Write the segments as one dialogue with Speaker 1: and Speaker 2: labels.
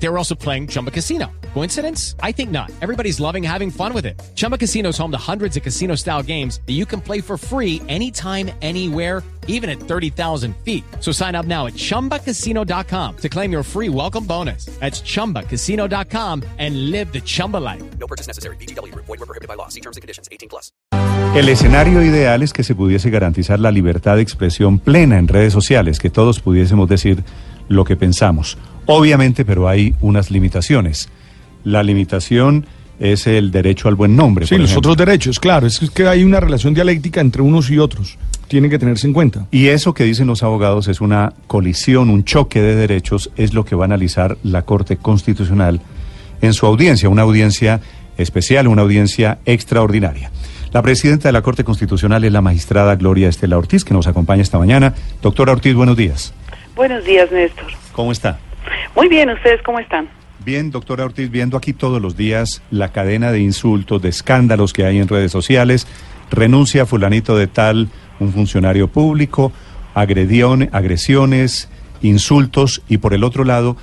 Speaker 1: They were also playing Chumba Casino. Coincidence? I think not. Everybody's loving having fun with it. Chumba Casino is home to hundreds of casino style games that you can play for free anytime, anywhere, even at 30,000 feet. So sign up now at chumbacasino.com to claim your free welcome bonus. That's chumbacasino.com and live the Chumba life.
Speaker 2: No purchase necessary. BGW. Void were prohibited by law. See terms and conditions. 18 plus.
Speaker 3: El escenario ideal es que se pudiese garantizar la libertad de expresión plena en redes sociales, que todos pudiésemos decir lo que pensamos. Obviamente, pero hay unas limitaciones. La limitación es el derecho al buen nombre.
Speaker 4: Sí,
Speaker 3: por
Speaker 4: los
Speaker 3: ejemplo.
Speaker 4: otros derechos, claro. Es que hay una relación dialéctica entre unos y otros. Tienen que tenerse en cuenta.
Speaker 3: Y eso que dicen los abogados es una colisión, un choque de derechos, es lo que va a analizar la Corte Constitucional en su audiencia, una audiencia especial, una audiencia extraordinaria. La presidenta de la Corte Constitucional es la magistrada Gloria Estela Ortiz, que nos acompaña esta mañana. Doctora Ortiz, buenos días.
Speaker 5: Buenos días, Néstor.
Speaker 3: ¿Cómo está?
Speaker 5: Muy bien, ¿ustedes cómo están?
Speaker 3: Bien, doctora Ortiz, viendo aquí todos los días la cadena de insultos, de escándalos que hay en redes sociales, renuncia fulanito de tal, un funcionario público, agredión, agresiones, insultos y por el otro lado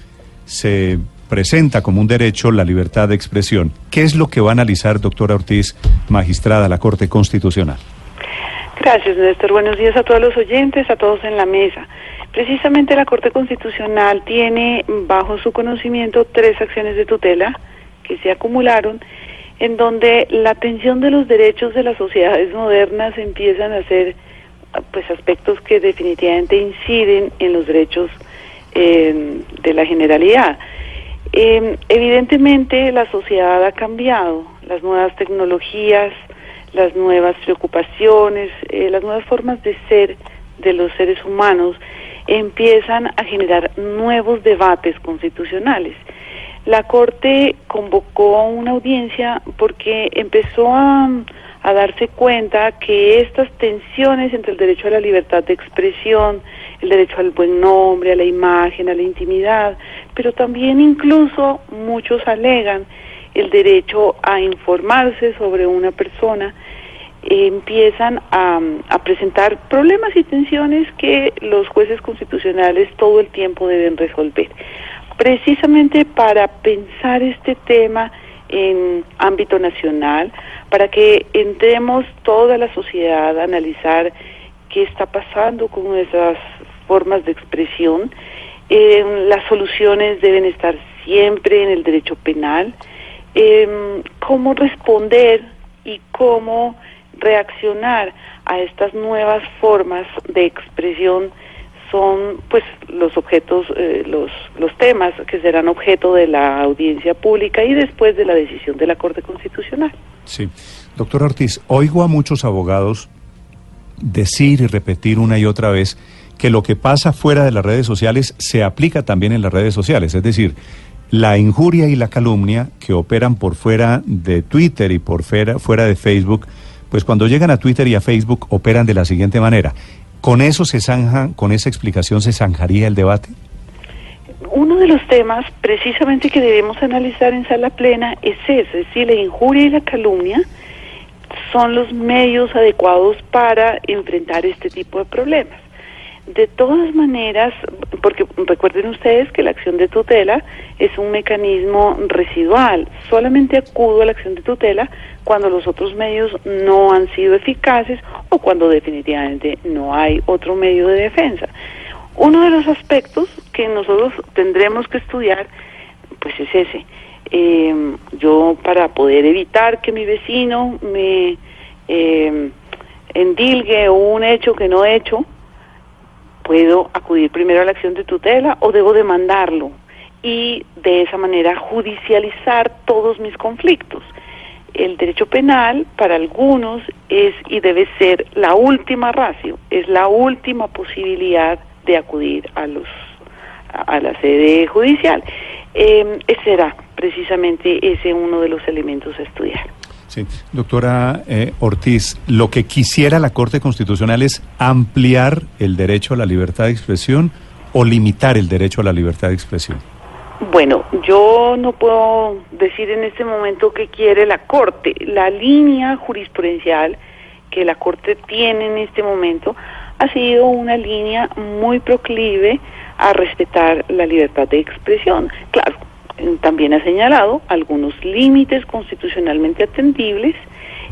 Speaker 3: se presenta como un derecho la libertad de expresión. ¿Qué es lo que va a analizar, doctora Ortiz, magistrada de la Corte Constitucional?
Speaker 5: Gracias, Néstor. Buenos días a todos los oyentes, a todos en la mesa. Precisamente la Corte Constitucional tiene bajo su conocimiento tres acciones de tutela que se acumularon en donde la atención de los derechos de las sociedades modernas empiezan a ser pues aspectos que definitivamente inciden en los derechos de la generalidad. Eh, evidentemente la sociedad ha cambiado, las nuevas tecnologías, las nuevas preocupaciones, eh, las nuevas formas de ser de los seres humanos empiezan a generar nuevos debates constitucionales. La Corte convocó una audiencia porque empezó a, a darse cuenta que estas tensiones entre el derecho a la libertad de expresión, el derecho al buen nombre, a la imagen, a la intimidad, pero también incluso muchos alegan el derecho a informarse sobre una persona, empiezan a, presentar problemas y tensiones que los jueces constitucionales todo el tiempo deben resolver. Precisamente para pensar este tema en ámbito nacional, para que entremos toda la sociedad a analizar qué está pasando con nuestras formas de expresión, eh, las soluciones deben estar siempre en el derecho penal, eh, cómo responder y cómo reaccionar a estas nuevas formas de expresión son pues los objetos, eh, los, los temas que serán objeto de la audiencia pública y después de la decisión de la Corte Constitucional.
Speaker 3: Sí. Doctor Ortiz, oigo a muchos abogados decir y repetir una y otra vez que lo que pasa fuera de las redes sociales se aplica también en las redes sociales. Es decir, la injuria y la calumnia que operan por fuera de Twitter y por fuera, fuera de Facebook, pues cuando llegan a Twitter y a Facebook operan de la siguiente manera. ¿Con eso se zanja, con esa explicación se zanjaría el debate?
Speaker 5: Uno de los temas precisamente que debemos analizar en sala plena es ese, es decir, la injuria y la calumnia son los medios adecuados para enfrentar este tipo de problemas. De todas maneras, porque recuerden ustedes que la acción de tutela es un mecanismo residual, solamente acudo a la acción de tutela cuando los otros medios no han sido eficaces o cuando definitivamente no hay otro medio de defensa. Uno de los aspectos que nosotros tendremos que estudiar, pues es ese. Eh, yo para poder evitar que mi vecino me eh, endilgue un hecho que no he hecho, puedo acudir primero a la acción de tutela o debo demandarlo y de esa manera judicializar todos mis conflictos. El derecho penal para algunos es y debe ser la última ratio, es la última posibilidad de acudir a los a la sede judicial. Eh, será precisamente ese uno de los elementos a estudiar.
Speaker 3: Sí, doctora eh, Ortiz, lo que quisiera la Corte Constitucional es ampliar el derecho a la libertad de expresión o limitar el derecho a la libertad de expresión.
Speaker 5: Bueno, yo no puedo decir en este momento qué quiere la Corte. La línea jurisprudencial que la Corte tiene en este momento ha sido una línea muy proclive a respetar la libertad de expresión. Claro, también ha señalado algunos límites constitucionalmente atendibles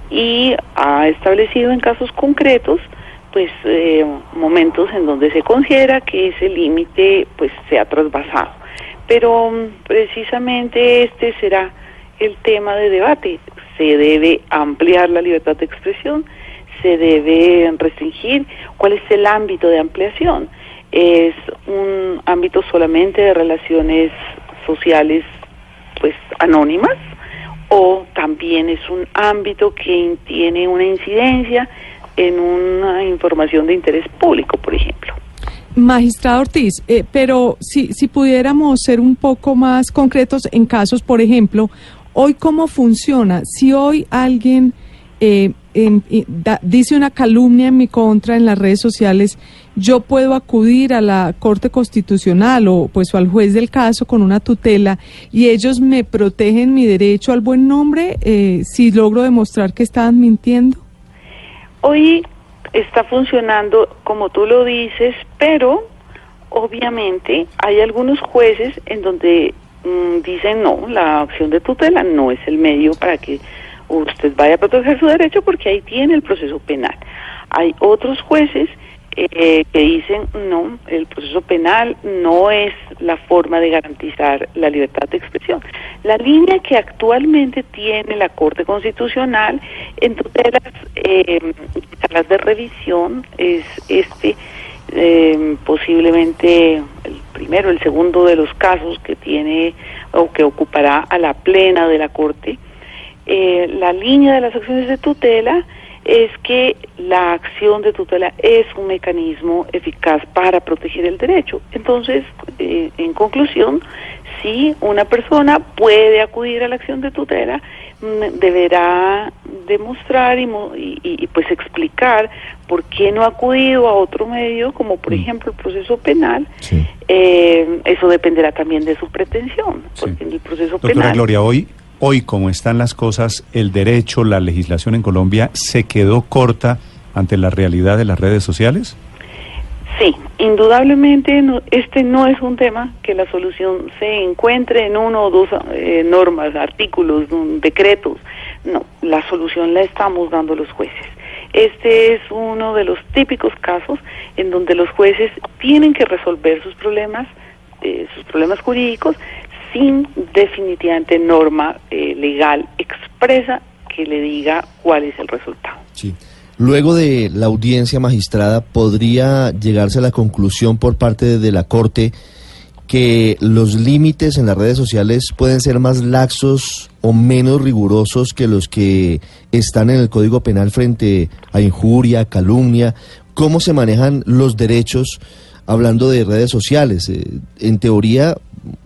Speaker 5: y ha establecido en casos concretos pues eh, momentos en donde se considera que ese límite pues se ha trasvasado. Pero mm, precisamente este será el tema de debate. Se debe ampliar la libertad de expresión, se debe restringir. ¿Cuál es el ámbito de ampliación? ¿Es un ámbito solamente de relaciones sociales pues anónimas o también es un ámbito que tiene una incidencia en una información de interés público, por ejemplo.
Speaker 6: Magistrado Ortiz, eh, pero si, si pudiéramos ser un poco más concretos en casos, por ejemplo, hoy cómo funciona, si hoy alguien eh, dice una calumnia en mi contra en las redes sociales, yo puedo acudir a la Corte Constitucional o pues al juez del caso con una tutela y ellos me protegen mi derecho al buen nombre eh, si logro demostrar que estaban mintiendo.
Speaker 5: Hoy está funcionando como tú lo dices, pero obviamente hay algunos jueces en donde mm, dicen no, la acción de tutela no es el medio para que usted vaya a proteger su derecho porque ahí tiene el proceso penal. Hay otros jueces eh, que dicen no, el proceso penal no es la forma de garantizar la libertad de expresión. La línea que actualmente tiene la Corte Constitucional en tutelas eh, las de revisión es este eh, posiblemente el primero, el segundo de los casos que tiene o que ocupará a la plena de la Corte. Eh, la línea de las acciones de tutela es que la acción de tutela es un mecanismo eficaz para proteger el derecho. Entonces, eh, en conclusión, si una persona puede acudir a la acción de tutela, mm, deberá demostrar y, y, pues explicar por qué no ha acudido a otro medio, como por mm. ejemplo el proceso penal. Eh, eso dependerá también de su pretensión, porque en el proceso
Speaker 3: Doctora
Speaker 5: penal...
Speaker 3: Gloria, hoy hoy, como están las cosas, el derecho, la legislación en Colombia se quedó corta ante la realidad de las redes sociales?
Speaker 5: Sí, indudablemente este no es un tema que la solución se encuentre en uno o dos eh, normas, artículos, decretos. No, la solución la estamos dando los jueces. Este es uno de los típicos casos en donde los jueces tienen que resolver sus problemas, eh, sus problemas jurídicos, sin definitivamente norma eh, legal expresa que le diga cuál es el resultado.
Speaker 7: Sí. Luego de la audiencia magistrada, ¿podría llegarse a la conclusión por parte de la Corte que los límites en las redes sociales pueden ser más laxos o menos rigurosos que los que están en el Código Penal frente a injuria, calumnia? ¿Cómo se manejan los derechos hablando de redes sociales? Eh, en teoría,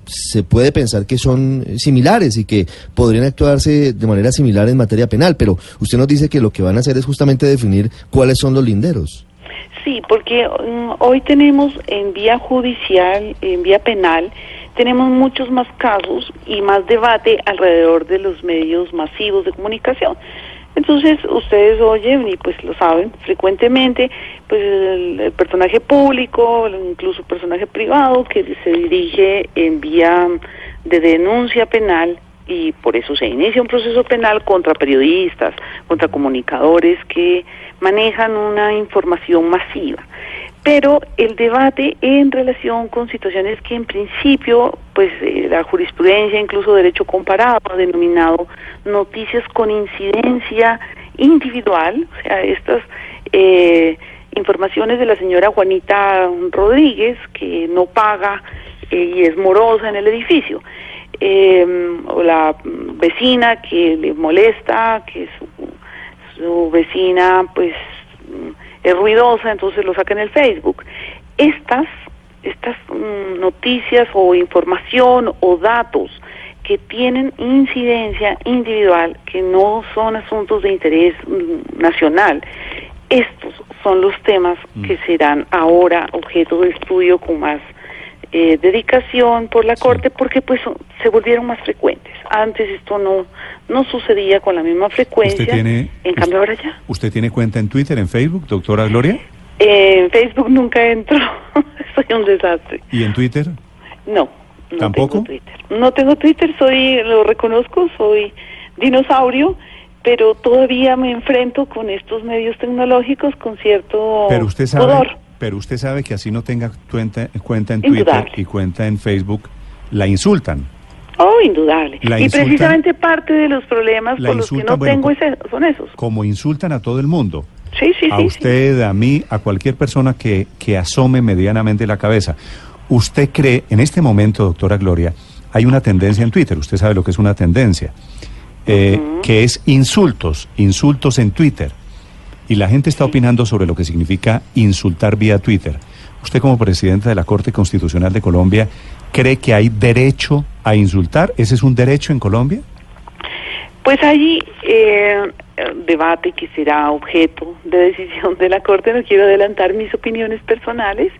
Speaker 7: se puede pensar que son similares y que podrían actuarse de manera similar en materia penal, pero usted nos dice que lo que van a hacer es justamente definir cuáles son los linderos.
Speaker 5: Sí, porque mm, hoy tenemos en vía judicial, en vía penal, tenemos muchos más casos y más debate alrededor de los medios masivos de comunicación. Entonces ustedes oyen y pues lo saben frecuentemente, pues el, personaje público, incluso personaje privado que se dirige en vía de denuncia penal y por eso se inicia un proceso penal contra periodistas, contra comunicadores que manejan una información masiva. Pero el debate en relación con situaciones que en principio, pues eh, la jurisprudencia, incluso derecho comparado, ha denominado noticias con incidencia individual, o sea, estas eh, informaciones de la señora Juanita Rodríguez, que no paga eh, y es morosa en el edificio, em, o la vecina que le molesta, que su, su vecina, pues es ruidosa, entonces lo saca en el Facebook. Estas, estas mm, noticias o información o datos que tienen incidencia individual, que no son asuntos de interés mm, nacional, estos son los temas mm. que serán ahora objeto de estudio con más eh, dedicación por la Corte porque pues se volvieron más frecuentes. Antes esto no, no sucedía con la misma frecuencia,
Speaker 3: ¿Usted tiene-
Speaker 5: en cambio ahora ya.
Speaker 3: ¿Usted tiene cuenta en Twitter, en Facebook, doctora Gloria?
Speaker 5: Eh, en Facebook nunca entro, soy un desastre.
Speaker 3: ¿Y en Twitter?
Speaker 5: No, no
Speaker 3: ¿Tampoco?
Speaker 5: tengo Twitter. No tengo Twitter, soy, lo reconozco, soy dinosaurio, pero todavía me enfrento con estos medios tecnológicos con cierto
Speaker 3: Pero usted sabe,
Speaker 5: pudor.
Speaker 3: pero usted sabe que así no tenga cuenta, cuenta en
Speaker 5: Indudable.
Speaker 3: Twitter y cuenta en Facebook, la insultan.
Speaker 5: Oh, indudable.
Speaker 3: La
Speaker 5: y
Speaker 3: insultan-
Speaker 5: precisamente parte de los problemas por los que no
Speaker 3: bueno,
Speaker 5: tengo ese- son esos.
Speaker 3: Como insultan a todo el mundo.
Speaker 5: Sí, sí,
Speaker 3: a
Speaker 5: sí,
Speaker 3: usted, a mí, a cualquier persona que, que asome medianamente la cabeza. ¿Usted cree, en este momento, doctora Gloria, hay una tendencia en Twitter, usted sabe lo que es una tendencia, eh, que es insultos, insultos en Twitter. Y la gente está opinando sobre lo que significa insultar vía Twitter. Usted como presidenta de la Corte Constitucional de Colombia, ¿cree que hay derecho a insultar? ¿Ese es un derecho en Colombia?
Speaker 5: Pues hay eh, debate que será objeto de decisión de la Corte. No quiero adelantar mis opiniones personales.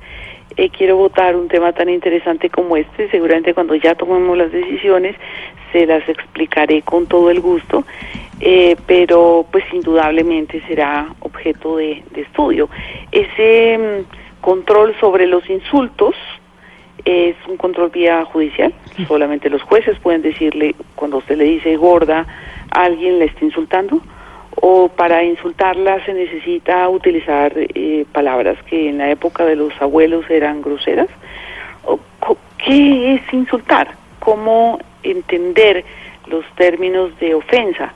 Speaker 5: Eh, quiero votar un tema tan interesante como este. Seguramente cuando ya tomemos las decisiones se las explicaré con todo el gusto. Eh, pero pues indudablemente será objeto de, de estudio. Ese mm, control sobre los insultos es un control vía judicial. Solamente los jueces pueden decirle, cuando usted le dice gorda, a alguien le está insultando. O para insultarla se necesita utilizar eh, palabras que en la época de los abuelos eran groseras. O ¿Qué es insultar? ¿Cómo entender los términos de ofensa?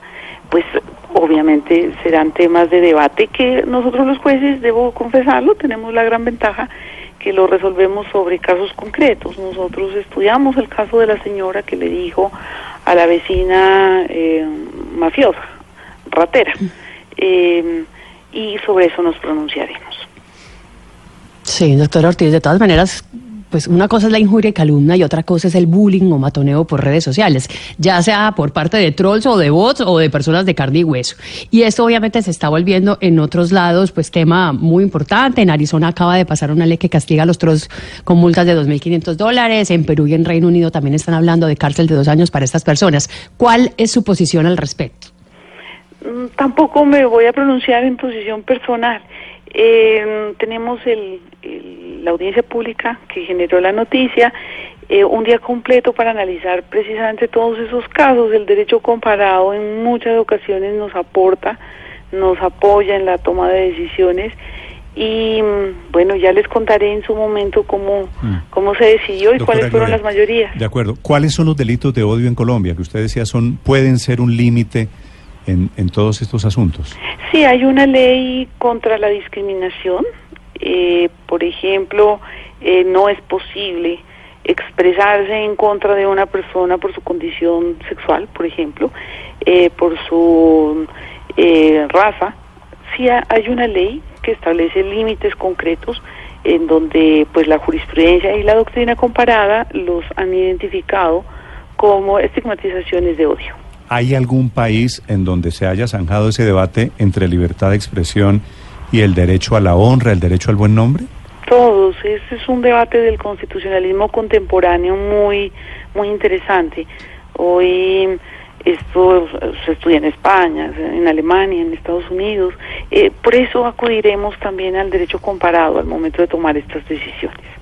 Speaker 5: Pues obviamente serán temas de debate que nosotros los jueces, debo confesarlo, tenemos la gran ventaja que lo resolvemos sobre casos concretos. Nosotros estudiamos el caso de la señora que le dijo a la vecina eh, mafiosa, ratera, eh, y sobre eso nos pronunciaremos.
Speaker 8: Sí, doctor Ortiz, de todas maneras, pues una cosa es la injuria y calumnia y otra cosa es el bullying o matoneo por redes sociales, ya sea por parte de trolls o de bots o de personas de carne y hueso. Y esto obviamente se está volviendo en otros lados, pues tema muy importante. En Arizona acaba de pasar una ley que castiga a los trolls con multas de 2.500 dólares. En Perú y en Reino Unido también están hablando de cárcel de dos años para estas personas. ¿Cuál es su posición al respecto?
Speaker 5: Mm, Tampoco me voy a pronunciar en posición personal. Eh, tenemos el, el- la audiencia pública que generó la noticia, eh, un día completo para analizar precisamente todos esos casos. El derecho comparado en muchas ocasiones nos aporta, nos apoya en la toma de decisiones y mm, bueno, ya les contaré en su momento cómo,
Speaker 3: Mm.
Speaker 5: cómo se decidió y
Speaker 3: Doctora
Speaker 5: cuáles fueron
Speaker 3: Gloria,
Speaker 5: las mayorías.
Speaker 3: De acuerdo. ¿Cuáles son los delitos de odio en Colombia? Que usted decía son pueden ser un límite en, en todos estos asuntos.
Speaker 5: Sí, hay una ley contra la discriminación. Eh, por ejemplo, eh, no es posible expresarse en contra de una persona por su condición sexual, por ejemplo, eh, por su eh, raza. Sí ha- hay una ley que establece límites concretos en donde pues la jurisprudencia y la doctrina comparada los han identificado como estigmatizaciones de odio.
Speaker 3: ¿Hay algún país en donde se haya zanjado ese debate entre libertad de expresión el derecho a la honra, el derecho al buen nombre?
Speaker 5: Todos, este es un debate del constitucionalismo contemporáneo muy, muy interesante. Hoy esto se estudia en España, en Alemania, en Estados Unidos. Eh, por eso acudiremos también al derecho comparado al momento de tomar estas decisiones.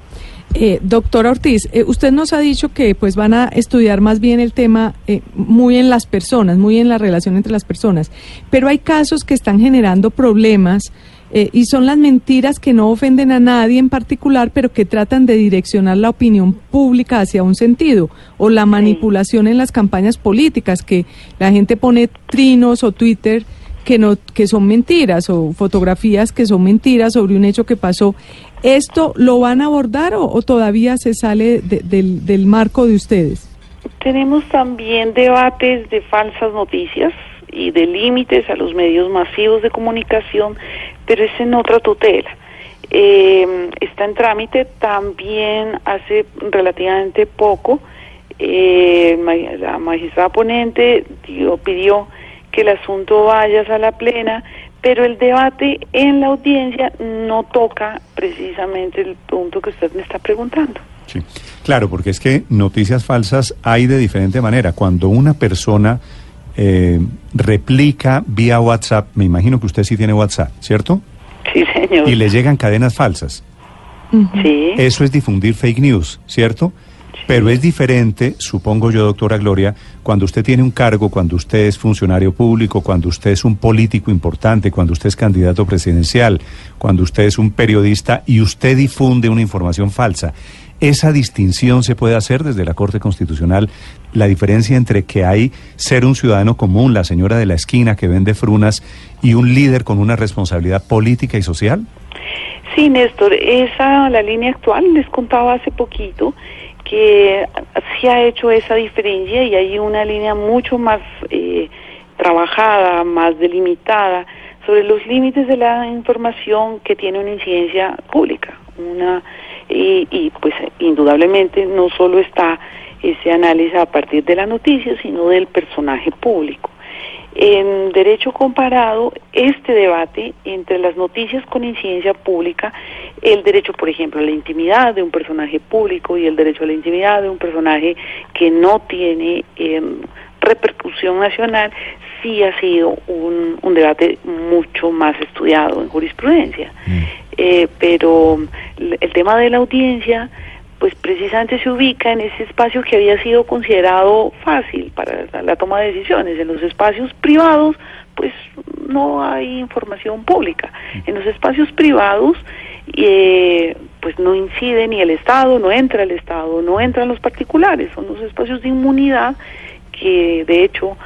Speaker 6: Eh, doctora Ortiz, eh, usted nos ha dicho que pues van a estudiar más bien el tema eh, muy en las personas, muy en la relación entre las personas, pero hay casos que están generando problemas eh, y son las mentiras que no ofenden a nadie en particular, pero que tratan de direccionar la opinión pública hacia un sentido, o la manipulación en las campañas políticas, que la gente pone trinos o Twitter que no que son mentiras o fotografías que son mentiras sobre un hecho que pasó. ¿Esto lo van a abordar o, o todavía se sale de- del, del marco de ustedes?
Speaker 5: Tenemos también debates de falsas noticias y de límites a los medios masivos de comunicación, pero es en otra tutela. Eh, está en trámite también hace relativamente poco. eh, la magistrada ponente dio- pidió que el asunto vaya a la plena, pero el debate en la audiencia no toca precisamente el punto que usted me está preguntando.
Speaker 3: Sí, claro, porque es que noticias falsas hay de diferente manera. Cuando una persona eh, replica vía WhatsApp, me imagino que usted sí tiene WhatsApp, ¿cierto?
Speaker 5: Sí, señor.
Speaker 3: Y le llegan cadenas falsas.
Speaker 5: Sí.
Speaker 3: Eso es difundir fake news, ¿cierto? Pero es diferente, supongo yo, doctora Gloria, cuando usted tiene un cargo, cuando usted es funcionario público, cuando usted es un político importante, cuando usted es candidato presidencial, cuando usted es un periodista y usted difunde una información falsa. Esa distinción se puede hacer desde la Corte Constitucional, la diferencia entre que hay ser un ciudadano común, la señora de la esquina que vende frunas, y un líder con una responsabilidad política y social.
Speaker 5: Sí, Néstor, esa, la línea actual, les contaba hace poquito que se ha hecho esa diferencia y hay una línea mucho más eh, trabajada, más delimitada sobre los límites de la información que tiene una incidencia pública. Una, y, y pues indudablemente no solo está ese análisis a partir de la noticia, sino del personaje público. En derecho comparado, este debate entre las noticias con incidencia pública, el derecho, por ejemplo, a la intimidad de un personaje público y el derecho a la intimidad de un personaje que no tiene eh, repercusión nacional, sí ha sido un, un, debate mucho más estudiado en jurisprudencia. Mm. Eh, pero el tema de la audiencia pues precisamente se ubica en ese espacio que había sido considerado fácil para la toma de decisiones. En los espacios privados, pues no hay información pública. En los espacios privados, eh, pues no incide ni el Estado, no entra el Estado, no entran los particulares. Son los espacios de inmunidad que, de hecho,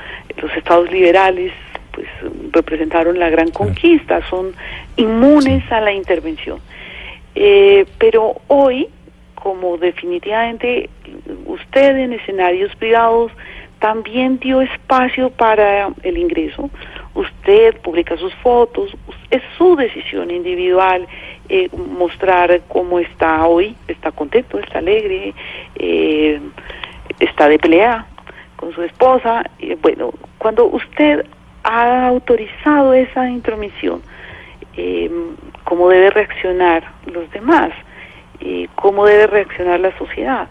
Speaker 5: los estados liberales pues representaron la gran conquista, son inmunes a la intervención. Eh, pero hoy como definitivamente usted en escenarios privados también dio espacio para el ingreso. Usted publica sus fotos, es su decisión individual eh, mostrar cómo está hoy, está contento, está alegre, eh, está de pelea con su esposa. Bueno, cuando usted ha autorizado esa intromisión, eh, ¿cómo debe reaccionar los demás? cómo debe reaccionar la sociedad.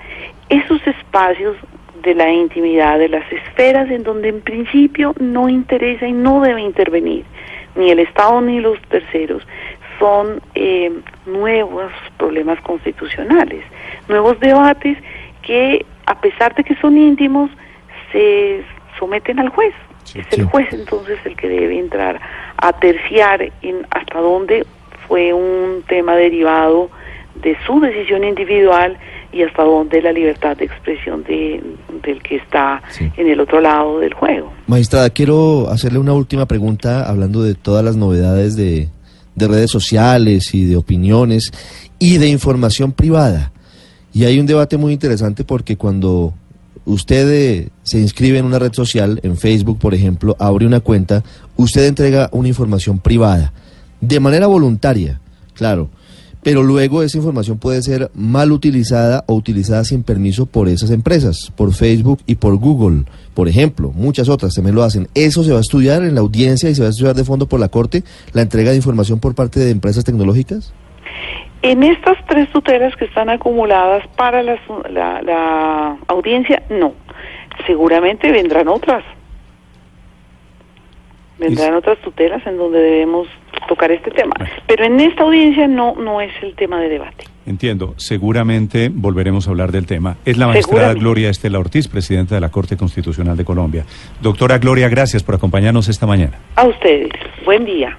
Speaker 5: Esos espacios de la intimidad, de las esferas en donde en principio no interesa y no debe intervenir ni el Estado ni los terceros, son eh, nuevos problemas constitucionales, nuevos debates que a pesar de que son íntimos, se someten al juez. es el juez entonces el que debe entrar a terciar en hasta dónde fue un tema derivado de su decisión individual y hasta dónde la libertad de expresión de, del que está en el otro lado del juego.
Speaker 7: Magistrada, quiero hacerle una última pregunta hablando de todas las novedades de, de redes sociales y de opiniones y de información privada. Y hay un debate muy interesante porque cuando usted eh, se inscribe en una red social, en Facebook por ejemplo, abre una cuenta, usted entrega una información privada, de manera voluntaria, claro pero luego esa información puede ser mal utilizada o utilizada sin permiso por esas empresas, por Facebook y por Google, por ejemplo, muchas otras también lo hacen. ¿Eso se va a estudiar en la audiencia y se va a estudiar de fondo por la Corte, la entrega de información por parte de empresas tecnológicas?
Speaker 5: En estas tres tutelas que están acumuladas para la, la audiencia, no. Seguramente vendrán otras. Vendrán otras tutelas en donde debemos tocar este tema. Pero en esta audiencia no, no es el tema de debate.
Speaker 3: Entiendo, seguramente volveremos a hablar del tema. Es la magistrada Gloria Estela Ortiz, presidenta de la Corte Constitucional de Colombia. Doctora Gloria, gracias por acompañarnos esta mañana.
Speaker 5: A ustedes, buen día.